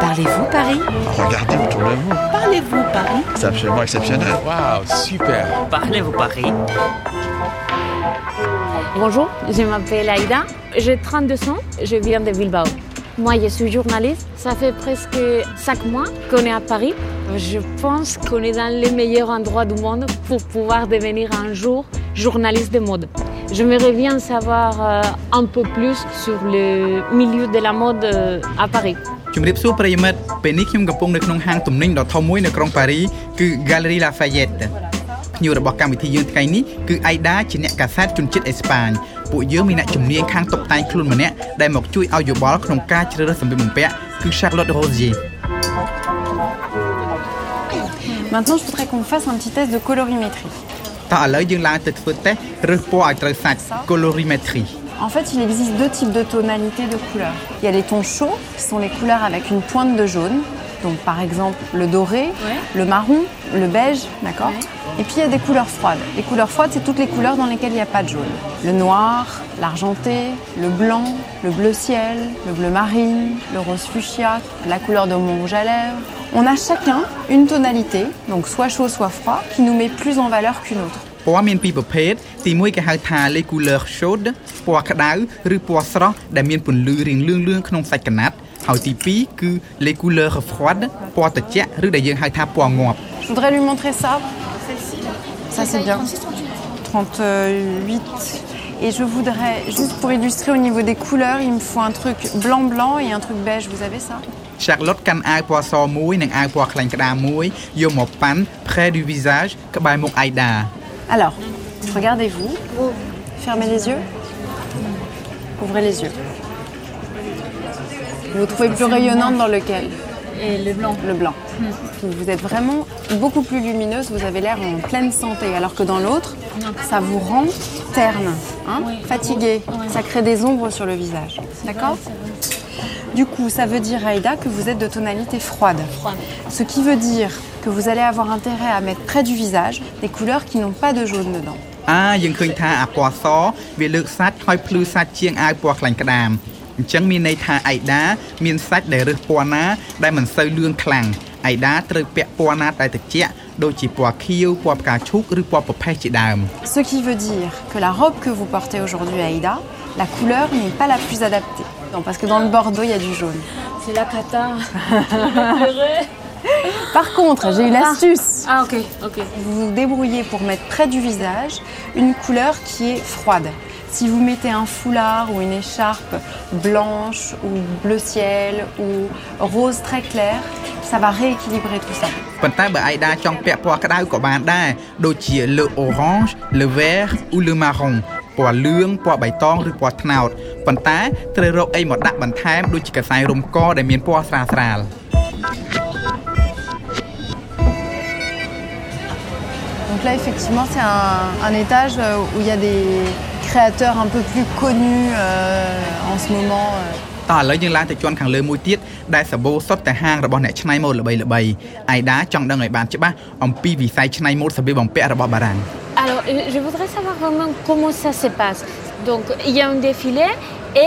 Parlez-vous Paris Regardez autour de vous. Parlez-vous Paris C'est absolument exceptionnel. Waouh, super. Parlez-vous Paris Bonjour, je m'appelle Aïda, j'ai 32 ans, je viens de Bilbao. Moi, je suis journaliste. Ça fait presque 5 mois qu'on est à Paris. Je pense qu'on est dans les meilleurs endroits du monde pour pouvoir devenir un jour journaliste de mode. J'aimerais bien savoir euh, un peu plus sur le milieu de la mode euh, à Paris. ជំរាបសួរប្រិយមិត្តពេលនេះខ្ញុំកំពុងនៅក្នុងហាងទំនិញដ៏ធំមួយនៅក្រុងប៉ារីគឺ Galerie Lafayette ភ្ញៀវរបស់កម្មវិធីយើងថ្ងៃនេះគឺអៃដាជាអ្នកកាសែតជនជាតិអេស្ប៉ាញពួកយើងមានអ្នកជំនាញខាងតុបតែងខ្លួនម្នាក់ដែលមកជួយឲ្យយោបល់ក្នុងការជ្រើសរើសសម្លៀកបំពាក់គឺ Charlotte Rosier Maintenant, je voudrais qu'on fasse un petit test de colorimétrie. តោះឥឡូវយើងឡើងទៅធ្វើតេស្តរើសពណ៌ឲ្យត្រូវសាច់ colorimétrie En fait, il existe deux types de tonalités de couleurs. Il y a les tons chauds, qui sont les couleurs avec une pointe de jaune. Donc, par exemple, le doré, le marron, le beige, d'accord Et puis, il y a des couleurs froides. Les couleurs froides, c'est toutes les couleurs dans lesquelles il n'y a pas de jaune. Le noir, l'argenté, le blanc, le bleu ciel, le bleu marine, le rose fuchsia, la couleur de mon rouge à lèvres. On a chacun une tonalité, donc soit chaud, soit froid, qui nous met plus en valeur qu'une autre. ពណ៌មានពីរប្រភេទទី1គេហៅថា les couleurs chaudes ពណ៌ក្តៅឬពណ៌ស្រស់ដែលមានពន្លឺរៀងលឿងលឿងក្នុងសាច់កណាត់ហើយទី2គឺ les couleurs froides ពណ៌ត្រជាក់ឬដែលយើងហៅថាពណ៌ងាប់ Je voudrais lui montrer ça. Ça, c'est bien. 38. Et je voudrais, juste pour illustrer au niveau des couleurs, il me faut un truc blanc-blanc et un truc beige. Vous avez ça Charlotte កាន់អាវពណ៌សមួយនិងអាវពណ៌ខ្លាញ់ក្តារមួយយកមកប៉ាន់ près du visage ក្បែរមុខ Aïda alors, regardez-vous. Fermez les yeux. Ouvrez les yeux. Vous vous trouvez plus rayonnante dans lequel Et le blanc. Le blanc. Vous êtes vraiment beaucoup plus lumineuse, vous avez l'air en pleine santé, alors que dans l'autre, ça vous rend terne, hein, fatigué. Ça crée des ombres sur le visage. D'accord Du coup, ça veut dire, Aïda, que vous êtes de tonalité froide. Ce qui veut dire que vous allez avoir intérêt à mettre près du visage des couleurs qui n'ont pas de jaune dedans. អាយើងឃើញថាអាពណ៌សវាលើកសាច់ហើយភ្លឺសាច់ជាងអាវពណ៌ខ្លាញ់ក្តាមអញ្ចឹងមានន័យថាអៃដាមានសាច់ដែលរើសពណ៌ណាដែលមិនសូវលឿងខ្លាំងអៃដាត្រូវពាក់ពណ៌ណាដែលត្រជាក់ដូចជាពណ៌ខៀវពណ៌ផ្កាឈូកឬពណ៌ប្រផេះជាដើម Ce qui veut dire que la robe que vous portez aujourd'hui, Aïda, la couleur n'est pas la plus adaptée. Non, parce que dans le bordeaux, il y a du jaune. C'est la cata. Par contre, j'ai une astuce. Ah, ok, ok. Vous vous débrouillez pour mettre près du visage une couleur qui est froide. Si vous mettez un foulard ou une écharpe blanche ou bleu ciel ou rose très clair, ça va rééquilibrer tout ça. ប៉ុន្តែបើអៃដាចង់ពាក់ពណ៌ក្តៅក៏បានដែរដូចជា le orange le vert ou le marron ពណ៌លឿងពណ៌បៃតងឬពណ៌ត្នោតប៉ុន្តែត្រូវរកអីមកដាក់បន្ថែមដូចជាកសែងរុំកដែលមានពណ៌ស្រាលស្រាល Donc là, effectivement, c'est un, un étage euh, où il y a des créateurs un peu plus connus euh, en ce moment. euh. តោះឥឡូវយើងឡើងទៅជាន់ខាងលើមួយទៀតដែលសាបូសុទ្ធតែហាងរបស់អ្នកច្នៃម៉ូដល្បីល្បីៗអៃដាចង់ដឹងឲ្យបានច្បាស់អំពីវិស័យច្នៃម៉ូដសម្លៀកបំពាក់របស់បារាំង Alors, euh, je voudrais savoir vraiment comment ça se passe. Donc, il y a un défilé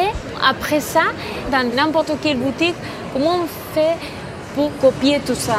et après ça, dans n'importe quelle boutique, comment on fait pour copier tout ça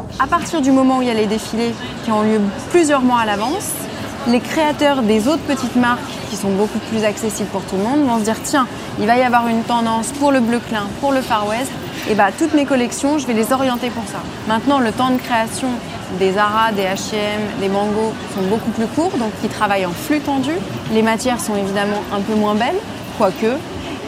À partir du moment où il y a les défilés qui ont lieu plusieurs mois à l'avance, les créateurs des autres petites marques qui sont beaucoup plus accessibles pour tout le monde vont se dire tiens, il va y avoir une tendance pour le bleu clin, pour le Far West, et bah toutes mes collections, je vais les orienter pour ça. Maintenant, le temps de création des Zara, des H&M, des Mango sont beaucoup plus courts, donc ils travaillent en flux tendu. Les matières sont évidemment un peu moins belles, quoique,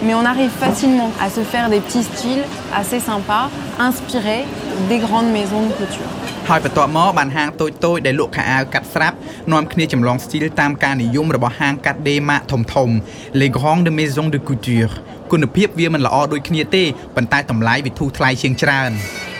mais on arrive facilement à se faire des petits styles assez sympas, inspirés des grandes maisons de couture. ហើយបន្ទាប់មកបានហាងតូចតូចៗដែលលក់ខោអាវកាត់ស្រាប់នាំគ្នាចម្លងស្ទីលតាមការនិយមរបស់ហាងកាត់ដេរម៉ាកធំធំៗ Les grandes maisons de couture គុណភាពវាមិនល្អដូចគ្នាទេប៉ុន្តែតម្លៃវាធូរថ្លៃជាងច្រើន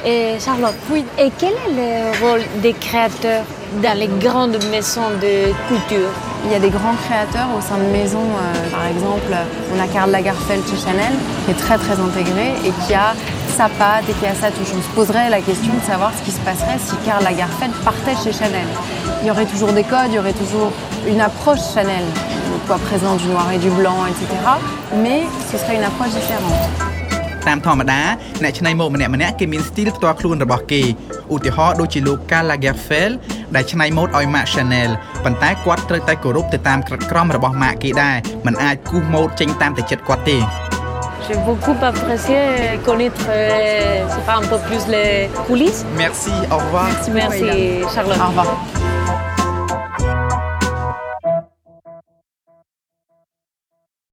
Et Charlotte, Oui. et quel est le rôle des créateurs dans les grandes maisons de couture Il y a des grands créateurs au sein de maisons. euh, par exemple, on a Karl Lagerfeld chez Chanel, qui est très très intégré et qui a sa patte et qui a sa touche. On se poserait la question de savoir ce qui se passerait si Karl Lagerfeld partait chez Chanel. Il y aurait toujours des codes, il y aurait toujours une approche Chanel, le poids présent du noir et du blanc, etc. Mais ce serait une approche différente. តាមធម្មតាអ្នកច្នៃម៉ូដម្នាក់ៗគេមានស្ទីលផ្ទាល់ខ្លួនរបស់គេឧទាហរណ៍ដូចជាលោក Karl Lagerfeld ដែលច្នៃម៉ូដឲ្យ Marc Chanel ប៉ុន្តែគាត់ត្រូវតែគោរពទៅតាមក្រឹតក្រមរបស់ Marc គេដែរមិនអាចគូសម៉ូដចេញតាមតែចិត្តគាត់ទេ J'ai beaucoup apprécié connaître, euh, je sais pas, un peu plus les coulisses. Merci au revoir Merci Charlotte. Au revoir.